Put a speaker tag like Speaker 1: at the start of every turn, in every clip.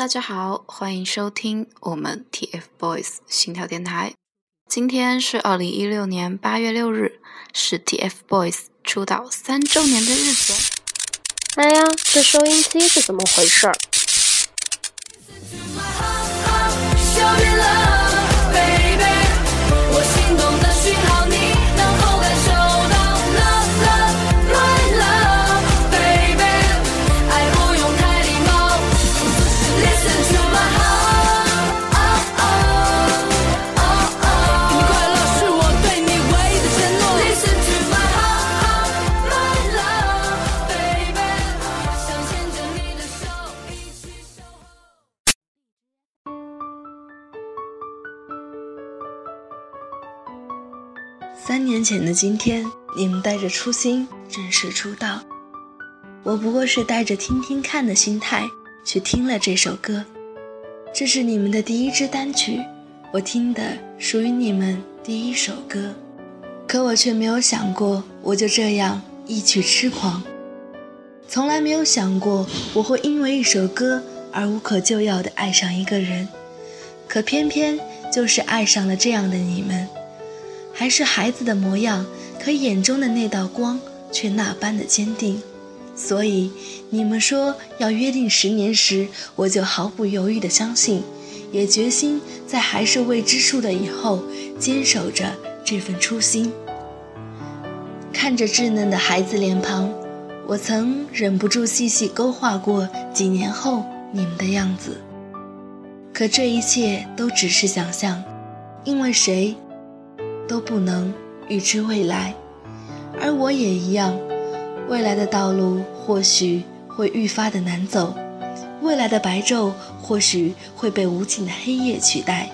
Speaker 1: 大家好，欢迎收听我们 TFBOYS 心跳电台。今天是二零一六年八月六日，是 TFBOYS 出道三周年的日子。
Speaker 2: 哎呀，这收音机是怎么回事儿？
Speaker 3: 三年前的今天，你们带着初心正式出道，我不过是带着听听看的心态去听了这首歌。这是你们的第一支单曲，我听的属于你们第一首歌，可我却没有想过我就这样一曲痴狂，从来没有想过我会因为一首歌而无可救药的爱上一个人，可偏偏就是爱上了这样的你们。还是孩子的模样，可眼中的那道光却那般的坚定。所以你们说要约定十年时，我就毫不犹豫地相信，也决心在还是未知数的以后，坚守着这份初心。看着稚嫩的孩子脸庞，我曾忍不住细细勾画过几年后你们的样子。可这一切都只是想象，因为谁？都不能预知未来，而我也一样。未来的道路或许会愈发的难走，未来的白昼或许会被无尽的黑夜取代，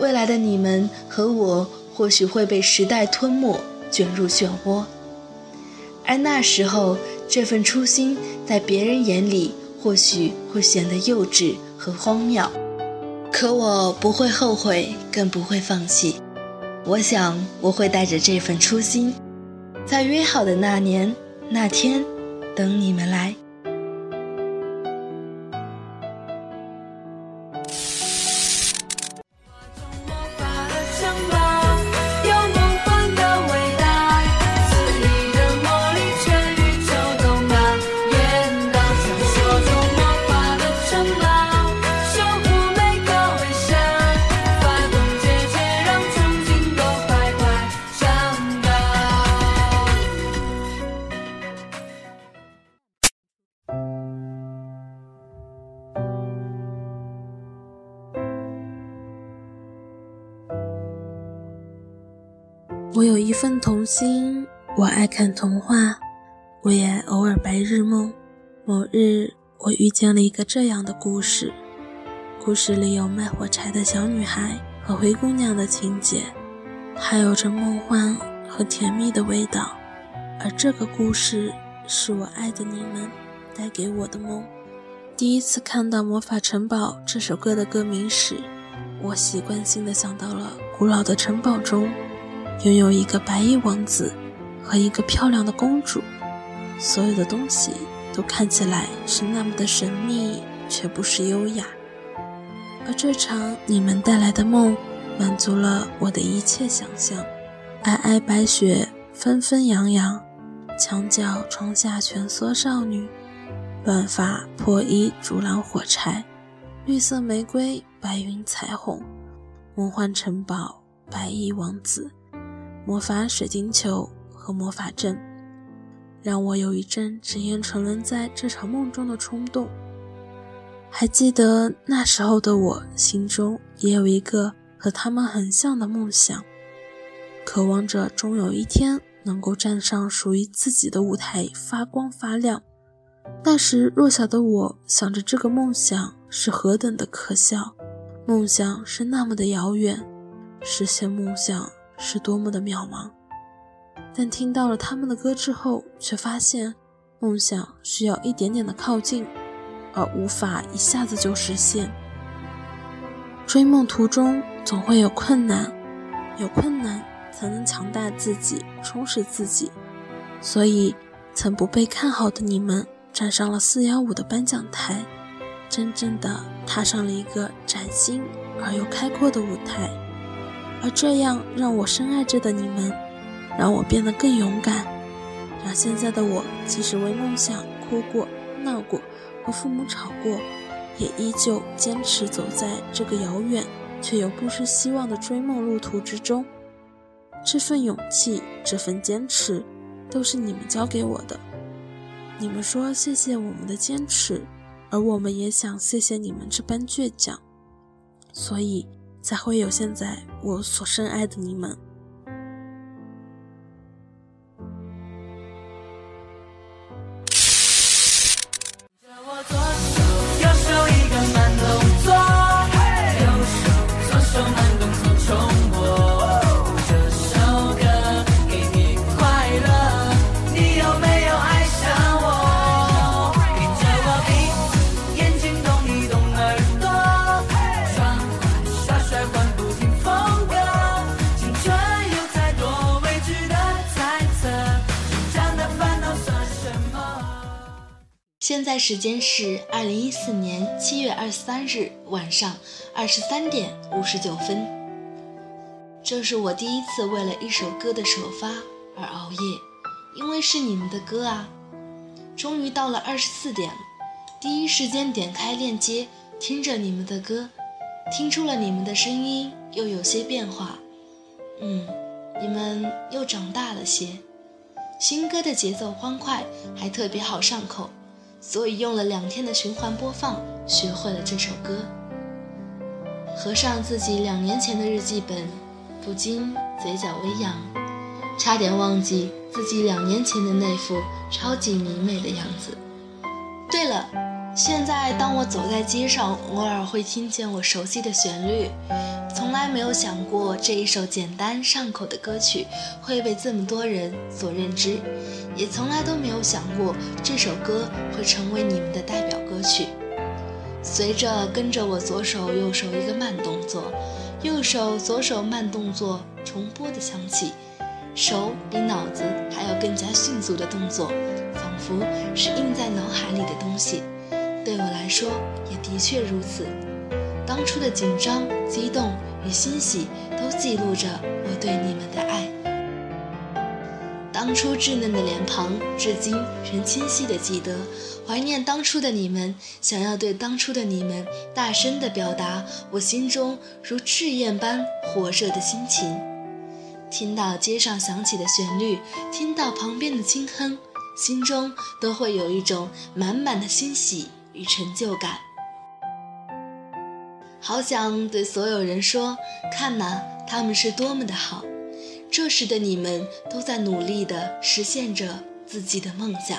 Speaker 3: 未来的你们和我或许会被时代吞没，卷入漩涡。而那时候，这份初心在别人眼里或许会显得幼稚和荒谬，可我不会后悔，更不会放弃。我想，我会带着这份初心，在约好的那年那天，等你们来。
Speaker 4: 我有一份童心，我爱看童话，我也偶尔白日梦。某日，我遇见了一个这样的故事，故事里有卖火柴的小女孩和灰姑娘的情节，还有着梦幻和甜蜜的味道。而这个故事是我爱的你们带给我的梦。第一次看到《魔法城堡》这首歌的歌名时，我习惯性的想到了古老的城堡中。拥有一个白衣王子和一个漂亮的公主，所有的东西都看起来是那么的神秘，却不失优雅。而这场你们带来的梦，满足了我的一切想象。皑皑白雪纷纷扬扬，墙角窗下蜷缩少女，乱发破衣竹篮火柴，绿色玫瑰白云彩虹，梦幻城堡白衣王子。魔法水晶球和魔法阵，让我有一阵只愿沉沦在这场梦中的冲动。还记得那时候的我，心中也有一个和他们很像的梦想，渴望着终有一天能够站上属于自己的舞台，发光发亮。那时弱小的我想着这个梦想是何等的可笑，梦想是那么的遥远，实现梦想是多么的渺茫。但听到了他们的歌之后，却发现梦想需要一点点的靠近，而无法一下子就实现。追梦途中总会有困难，有困难才能强大自己，充实自己。所以，曾不被看好的你们。站上了四幺五的颁奖台，真正的踏上了一个崭新而又开阔的舞台，而这样让我深爱着的你们，让我变得更勇敢，让现在的我即使为梦想哭过、闹过，和父母吵过，也依旧坚持走在这个遥远却又不失希望的追梦路途之中。这份勇气，这份坚持，都是你们教给我的。你们说谢谢我们的坚持，而我们也想谢谢你们这般倔强，所以才会有现在我所深爱的你们。
Speaker 3: 现在时间是二零一四年七月二十三日晚上二十三点五十九分。这是我第一次为了一首歌的首发而熬夜，因为是你们的歌啊！终于到了二十四点了，第一时间点开链接，听着你们的歌，听出了你们的声音又有些变化。嗯，你们又长大了些。新歌的节奏欢快，还特别好上口。所以用了两天的循环播放，学会了这首歌。合上自己两年前的日记本，不禁嘴角微扬，差点忘记自己两年前的那副超级明媚的样子。对了，现在当我走在街上，偶尔会听见我熟悉的旋律。从来没有想过这一首简单上口的歌曲会被这么多人所认知，也从来都没有想过这首歌会成为你们的代表歌曲。随着跟着我左手右手一个慢动作，右手左手慢动作重播的响起，手比脑子还要更加迅速的动作，仿佛是印在脑海里的东西。对我来说，也的确如此。当初的紧张、激动与欣喜，都记录着我对你们的爱。当初稚嫩的脸庞，至今仍清晰地记得。怀念当初的你们，想要对当初的你们大声地表达我心中如赤焰般火热的心情。听到街上响起的旋律，听到旁边的轻哼，心中都会有一种满满的欣喜与成就感。好想对所有人说，看呐，他们是多么的好。这时的你们都在努力地实现着自己的梦想，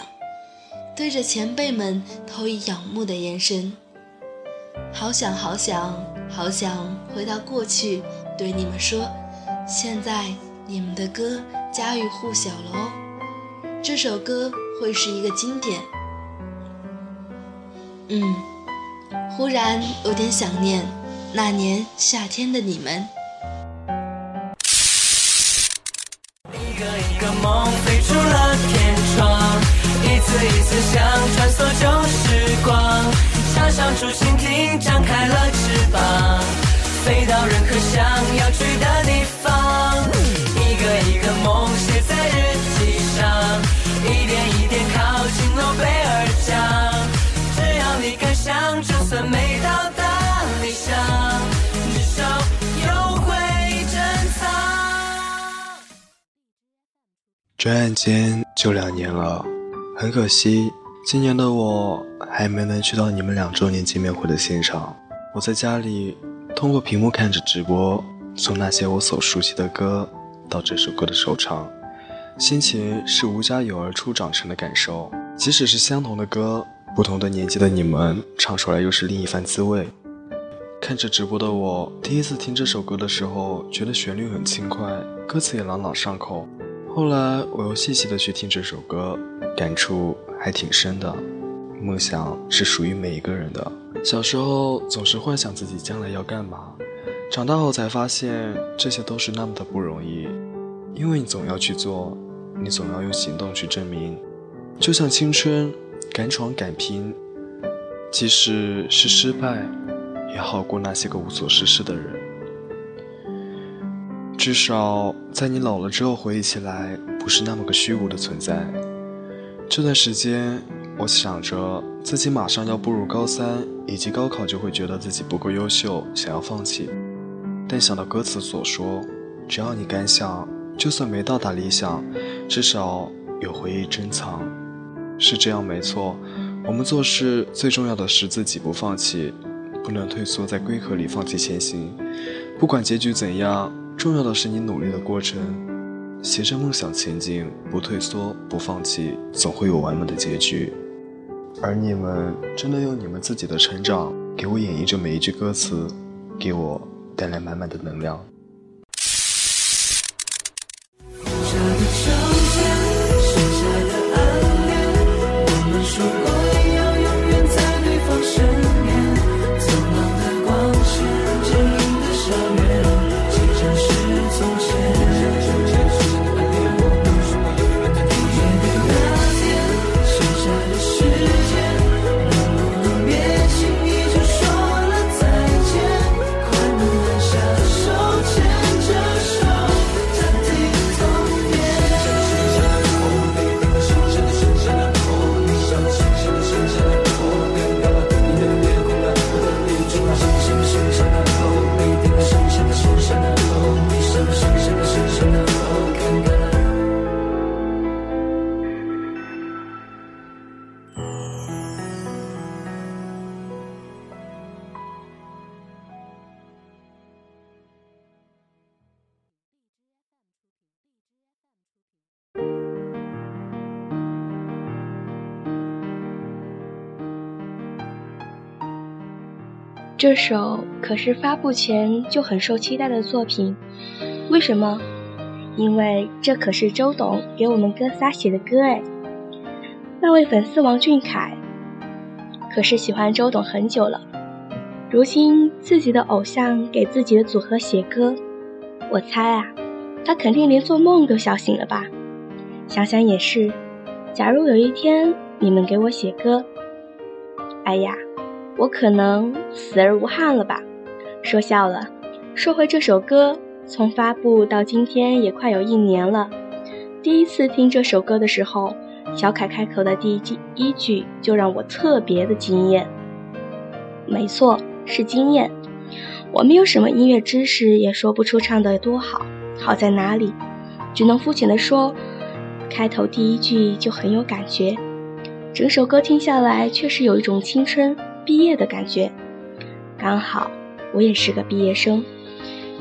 Speaker 3: 对着前辈们投以仰慕的眼神。好想好想好想回到过去，对你们说，现在你们的歌家喻户晓了哦。这首歌会是一个经典。嗯。忽然有点想念那年夏天的你们。一个一个梦飞出了天窗，一次一次想穿梭旧时光，插上竹蜻蜓，
Speaker 5: 转眼间就两年了，很可惜，今年的我还没能去到你们两周年见面会的现场。我在家里通过屏幕看着直播，从那些我所熟悉的歌到这首歌的首唱，心情是无家有而初长成的感受。即使是相同的歌，不同的年纪的你们唱出来又是另一番滋味。看着直播的我，第一次听这首歌的时候，觉得旋律很轻快，歌词也朗朗上口。后来我又细细的去听这首歌，感触还挺深的。梦想是属于每一个人的。小时候总是幻想自己将来要干嘛，长大后才发现这些都是那么的不容易，因为你总要去做，你总要用行动去证明。就像青春，敢闯敢拼，即使是失败。也好过那些个无所事事的人，至少在你老了之后回忆起来，不是那么个虚无的存在。这段时间，我想着自己马上要步入高三，以及高考就会觉得自己不够优秀，想要放弃。但想到歌词所说，只要你敢想，就算没到达理想，至少有回忆珍藏。是这样没错，我们做事最重要的是自己不放弃。不能退缩在龟壳里放弃前行，不管结局怎样，重要的是你努力的过程。携着梦想前进，不退缩，不放弃，总会有完美的结局。而你们真的用你们自己的成长，给我演绎着每一句歌词，给我带来满满的能量。
Speaker 6: 这首可是发布前就很受期待的作品，为什么？因为这可是周董给我们哥仨写的歌哎。那位粉丝王俊凯，可是喜欢周董很久了，如今自己的偶像给自己的组合写歌，我猜啊，他肯定连做梦都笑醒了吧？想想也是，假如有一天你们给我写歌，哎呀。我可能死而无憾了吧？说笑了。说回这首歌，从发布到今天也快有一年了。第一次听这首歌的时候，小凯开口的第一句一句就让我特别的惊艳。没错，是惊艳。我没有什么音乐知识，也说不出唱得多好，好在哪里，只能肤浅的说，开头第一句就很有感觉。整首歌听下来，确实有一种青春。毕业的感觉，刚好我也是个毕业生，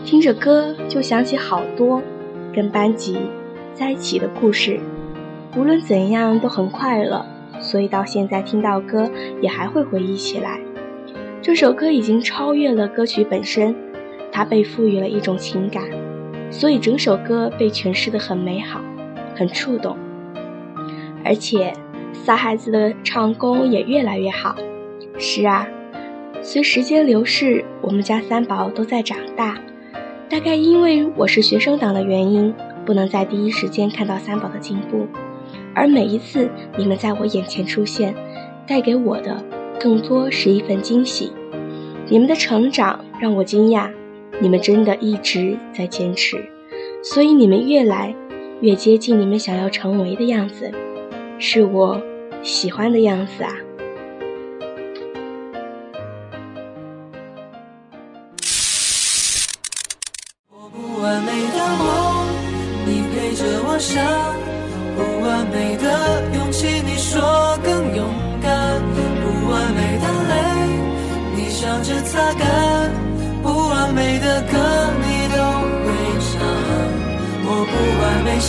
Speaker 6: 听着歌就想起好多跟班级在一起的故事，无论怎样都很快乐，所以到现在听到歌也还会回忆起来。这首歌已经超越了歌曲本身，它被赋予了一种情感，所以整首歌被诠释的很美好，很触动，而且仨孩子的唱功也越来越好。是啊，随时间流逝，我们家三宝都在长大。大概因为我是学生党的原因，不能在第一时间看到三宝的进步。而每一次你们在我眼前出现，带给我的更多是一份惊喜。你们的成长让我惊讶，你们真的一直在坚持，所以你们越来越接近你们想要成为的样子，是我喜欢的样子啊。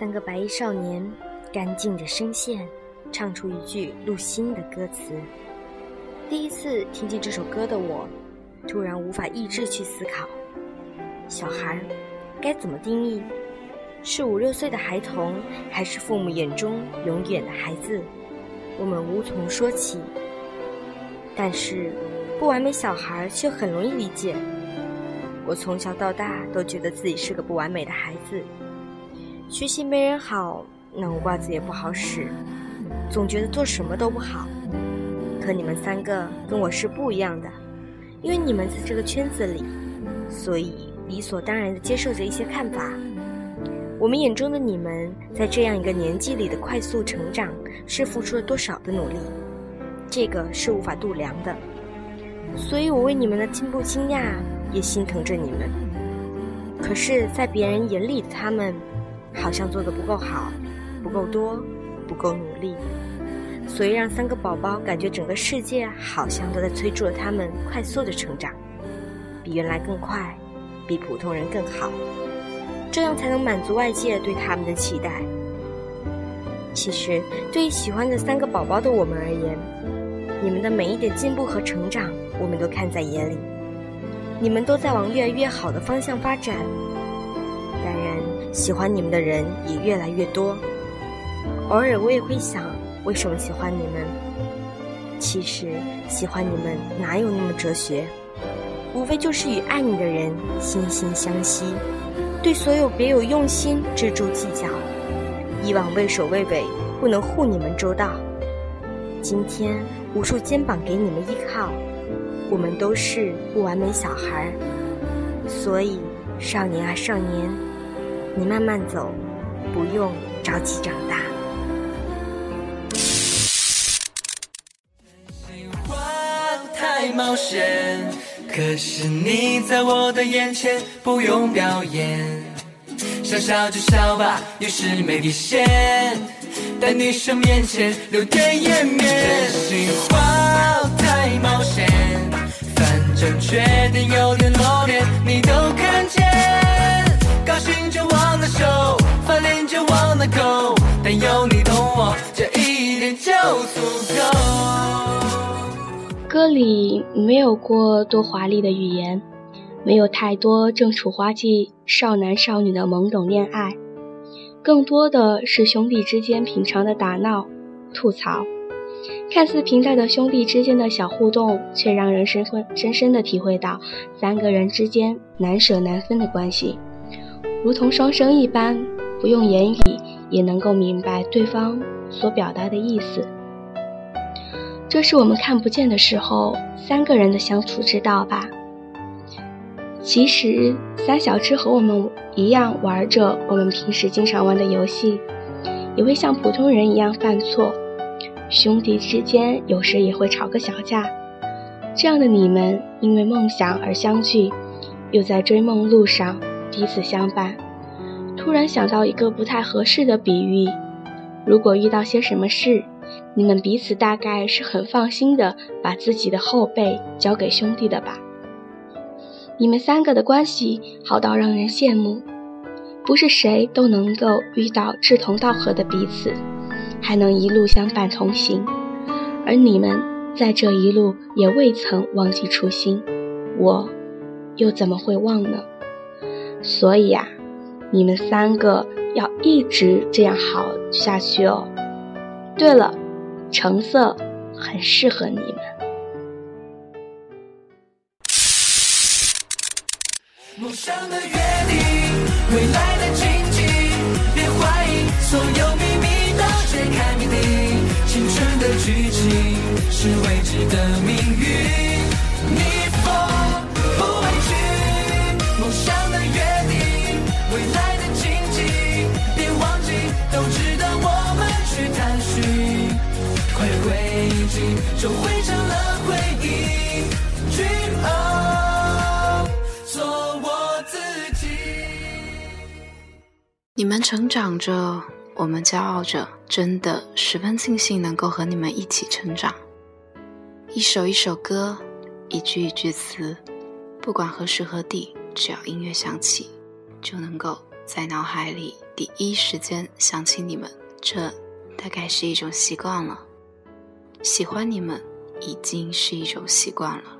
Speaker 6: 三个白衣少年，干净的声线，唱出一句入心的歌词。第一次听见这首歌的我，突然无法抑制去思考：小孩该怎么定义？是五六岁的孩童，还是父母眼中永远的孩子？我们无从说起。但是，不完美小孩却很容易理解。我从小到大都觉得自己是个不完美的孩子。学习没人好，脑瓜子也不好使，总觉得做什么都不好。可你们三个跟我是不一样的，因为你们在这个圈子里，所以理所当然的接受着一些看法。我们眼中的你们，在这样一个年纪里的快速成长，是付出了多少的努力，这个是无法度量的。所以我为你们的进步惊讶，也心疼着你们。可是，在别人眼里的他们。好像做的不够好，不够多，不够努力，所以让三个宝宝感觉整个世界好像都在催促着他们快速的成长，比原来更快，比普通人更好，这样才能满足外界对他们的期待。其实，对于喜欢的三个宝宝的我们而言，你们的每一点进步和成长，我们都看在眼里，你们都在往越来越好的方向发展。喜欢你们的人也越来越多，偶尔我也会想，为什么喜欢你们？其实喜欢你们哪有那么哲学？无非就是与爱你的人惺惺相惜，对所有别有用心、锱铢计较、以往畏首畏尾、不能护你们周到，今天无数肩膀给你们依靠。我们都是不完美小孩，所以少年啊少年。你慢慢走，不用着急长大。
Speaker 2: 太冒险，可是你在我的眼前不用表演，想笑就笑吧，有时没底线，在女生面前留点颜面。真心话太冒险，反正缺点有点露脸，你都看见。但有你懂我，这一点就足够。
Speaker 6: 歌里没有过多华丽的语言，没有太多正处花季少男少女的懵懂恋爱，更多的是兄弟之间平常的打闹、吐槽。看似平淡的兄弟之间的小互动，却让人深深深深的体会到三个人之间难舍难分的关系。如同双生一般，不用言语也能够明白对方所表达的意思。这是我们看不见的时候，三个人的相处之道吧。其实，三小只和我们一样玩着我们平时经常玩的游戏，也会像普通人一样犯错。兄弟之间有时也会吵个小架。这样的你们，因为梦想而相聚，又在追梦路上。彼此相伴，突然想到一个不太合适的比喻：如果遇到些什么事，你们彼此大概是很放心的，把自己的后背交给兄弟的吧？你们三个的关系好到让人羡慕，不是谁都能够遇到志同道合的彼此，还能一路相伴同行。而你们在这一路也未曾忘记初心，我又怎么会忘呢？所以啊，你们三个要一直这样好下去哦。对了，橙色很适合你们。
Speaker 2: 梦想的约定，未来的荆棘，别怀疑，所有秘密都揭开谜底。青春的剧情是未知的命运，逆风不畏惧，梦想的约。未来的荆棘，别忘记，都值得我们去探寻，快回忆就汇成了回忆。做我自己。
Speaker 1: 你们成长着，我们骄傲着，真的十分庆幸能够和你们一起成长。一首一首歌，一句一句词，不管何时何地，只要音乐响起。就能够在脑海里第一时间想起你们。这大概是一种习惯了。喜欢你们已经是一种习惯了。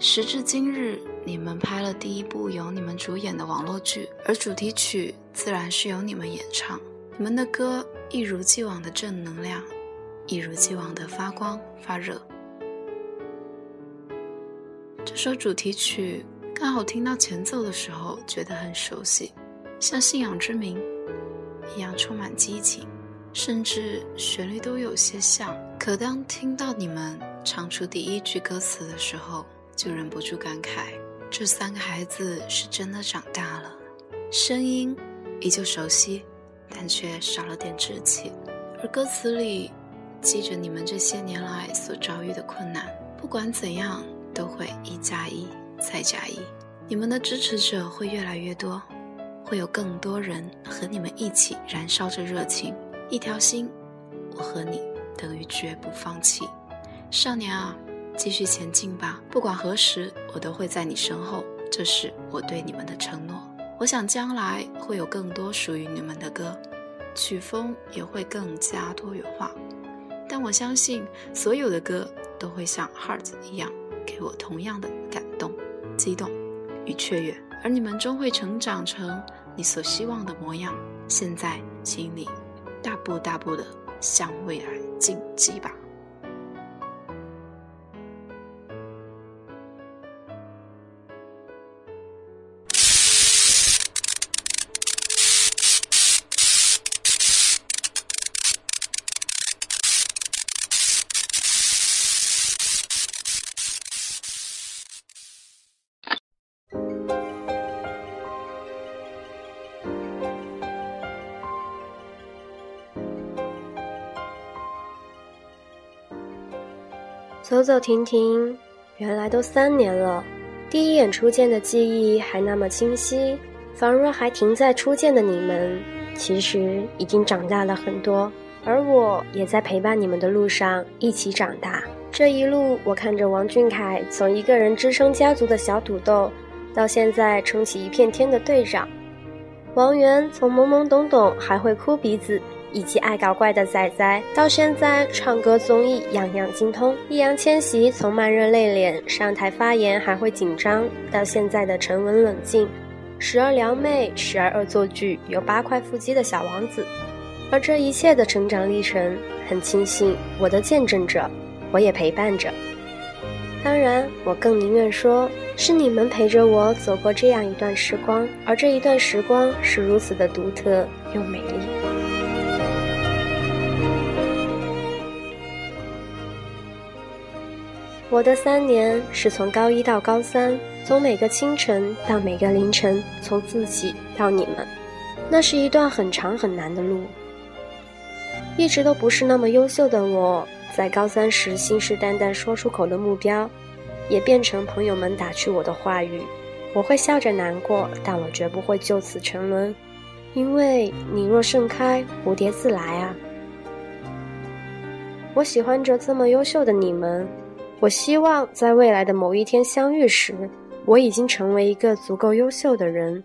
Speaker 1: 时至今日，你们拍了第一部由你们主演的网络剧，而主题曲自然是由你们演唱。你们的歌一如既往的正能量，一如既往的发光发热。这首主题曲刚好听到前奏的时候，觉得很熟悉，像《信仰之名》一样充满激情。甚至旋律都有些像，可当听到你们唱出第一句歌词的时候，就忍不住感慨：这三个孩子是真的长大了，声音依旧熟悉，但却少了点稚气。而歌词里记着你们这些年来所遭遇的困难，不管怎样都会一加一再加一，你们的支持者会越来越多，会有更多人和你们一起燃烧着热情。一条心，我和你等于绝不放弃。少年啊，继续前进吧！不管何时，我都会在你身后。这是我对你们的承诺。我想将来会有更多属于你们的歌，曲风也会更加多元化。但我相信，所有的歌都会像《Heart》一样，给我同样的感动、激动与雀跃。而你们终会成长成你所希望的模样。现在，请你。大步大步的向未来进击吧。
Speaker 7: 走走停停，原来都三年了。第一眼初见的记忆还那么清晰，仿若还停在初见的你们，其实已经长大了很多。而我也在陪伴你们的路上一起长大。这一路，我看着王俊凯从一个人支撑家族的小土豆，到现在撑起一片天的队长；王源从懵懵懂懂还会哭鼻子。以及爱搞怪的仔仔，到现在唱歌综艺样样精通；易烊千玺从慢热内敛上台发言还会紧张，到现在的沉稳冷静；时而撩妹，时而恶作剧，有八块腹肌的小王子。而这一切的成长历程，很庆幸我的见证者，我也陪伴着。当然，我更宁愿说是你们陪着我走过这样一段时光，而这一段时光是如此的独特又美丽。我的三年是从高一到高三，从每个清晨到每个凌晨，从自己到你们，那是一段很长很难的路。一直都不是那么优秀的我，在高三时信誓旦旦说出口的目标，也变成朋友们打趣我的话语。我会笑着难过，但我绝不会就此沉沦，因为你若盛开，蝴蝶自来啊。我喜欢着这么优秀的你们。我希望在未来的某一天相遇时，我已经成为一个足够优秀的人，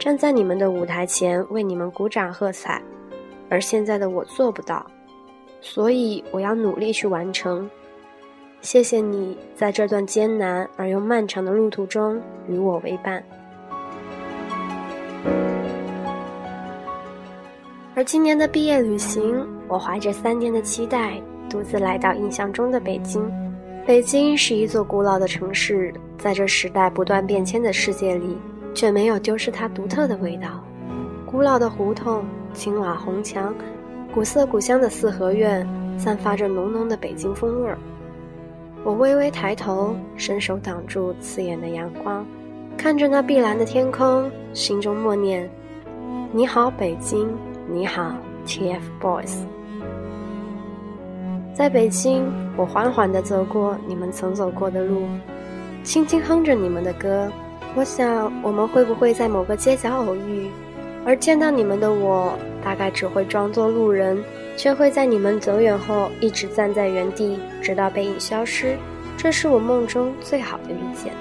Speaker 7: 站在你们的舞台前为你们鼓掌喝彩。而现在的我做不到，所以我要努力去完成。谢谢你在这段艰难而又漫长的路途中与我为伴。而今年的毕业旅行，我怀着三年的期待，独自来到印象中的北京。北京是一座古老的城市，在这时代不断变迁的世界里，却没有丢失它独特的味道。古老的胡同、青瓦红墙、古色古香的四合院，散发着浓浓的北京风味儿。我微微抬头，伸手挡住刺眼的阳光，看着那碧蓝的天空，心中默念：“你好，北京，你好，TFBOYS。”在北京，我缓缓地走过你们曾走过的路，轻轻哼着你们的歌。我想，我们会不会在某个街角偶遇？而见到你们的我，大概只会装作路人，却会在你们走远后一直站在原地，直到背影消失。这是我梦中最好的遇见。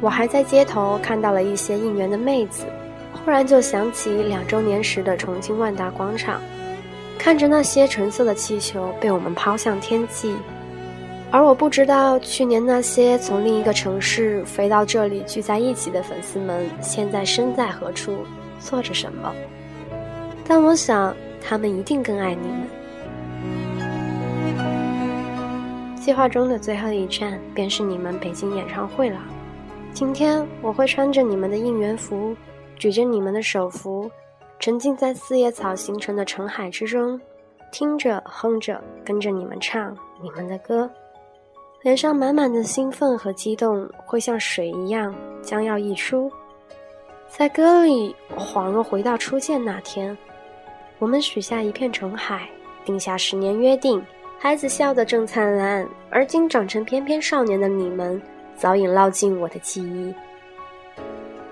Speaker 7: 我还在街头看到了一些应援的妹子，忽然就想起两周年时的重庆万达广场，看着那些橙色的气球被我们抛向天际，而我不知道去年那些从另一个城市飞到这里聚在一起的粉丝们现在身在何处，做着什么。但我想，他们一定更爱你们。计划中的最后一站便是你们北京演唱会了。今天我会穿着你们的应援服，举着你们的手幅，沉浸在四叶草形成的澄海之中，听着哼着，跟着你们唱你们的歌，脸上满满的兴奋和激动，会像水一样将要溢出。在歌里，恍若回到初见那天，我们许下一片澄海，定下十年约定，孩子笑得正灿烂，而今长成翩翩少年的你们。早已烙进我的记忆。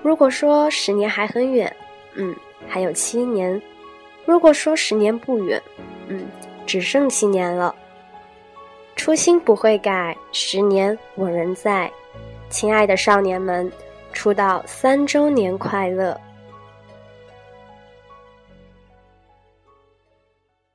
Speaker 7: 如果说十年还很远，嗯，还有七年；如果说十年不远，嗯，只剩七年了。初心不会改，十年我仍在。亲爱的少年们，出道三周年快乐！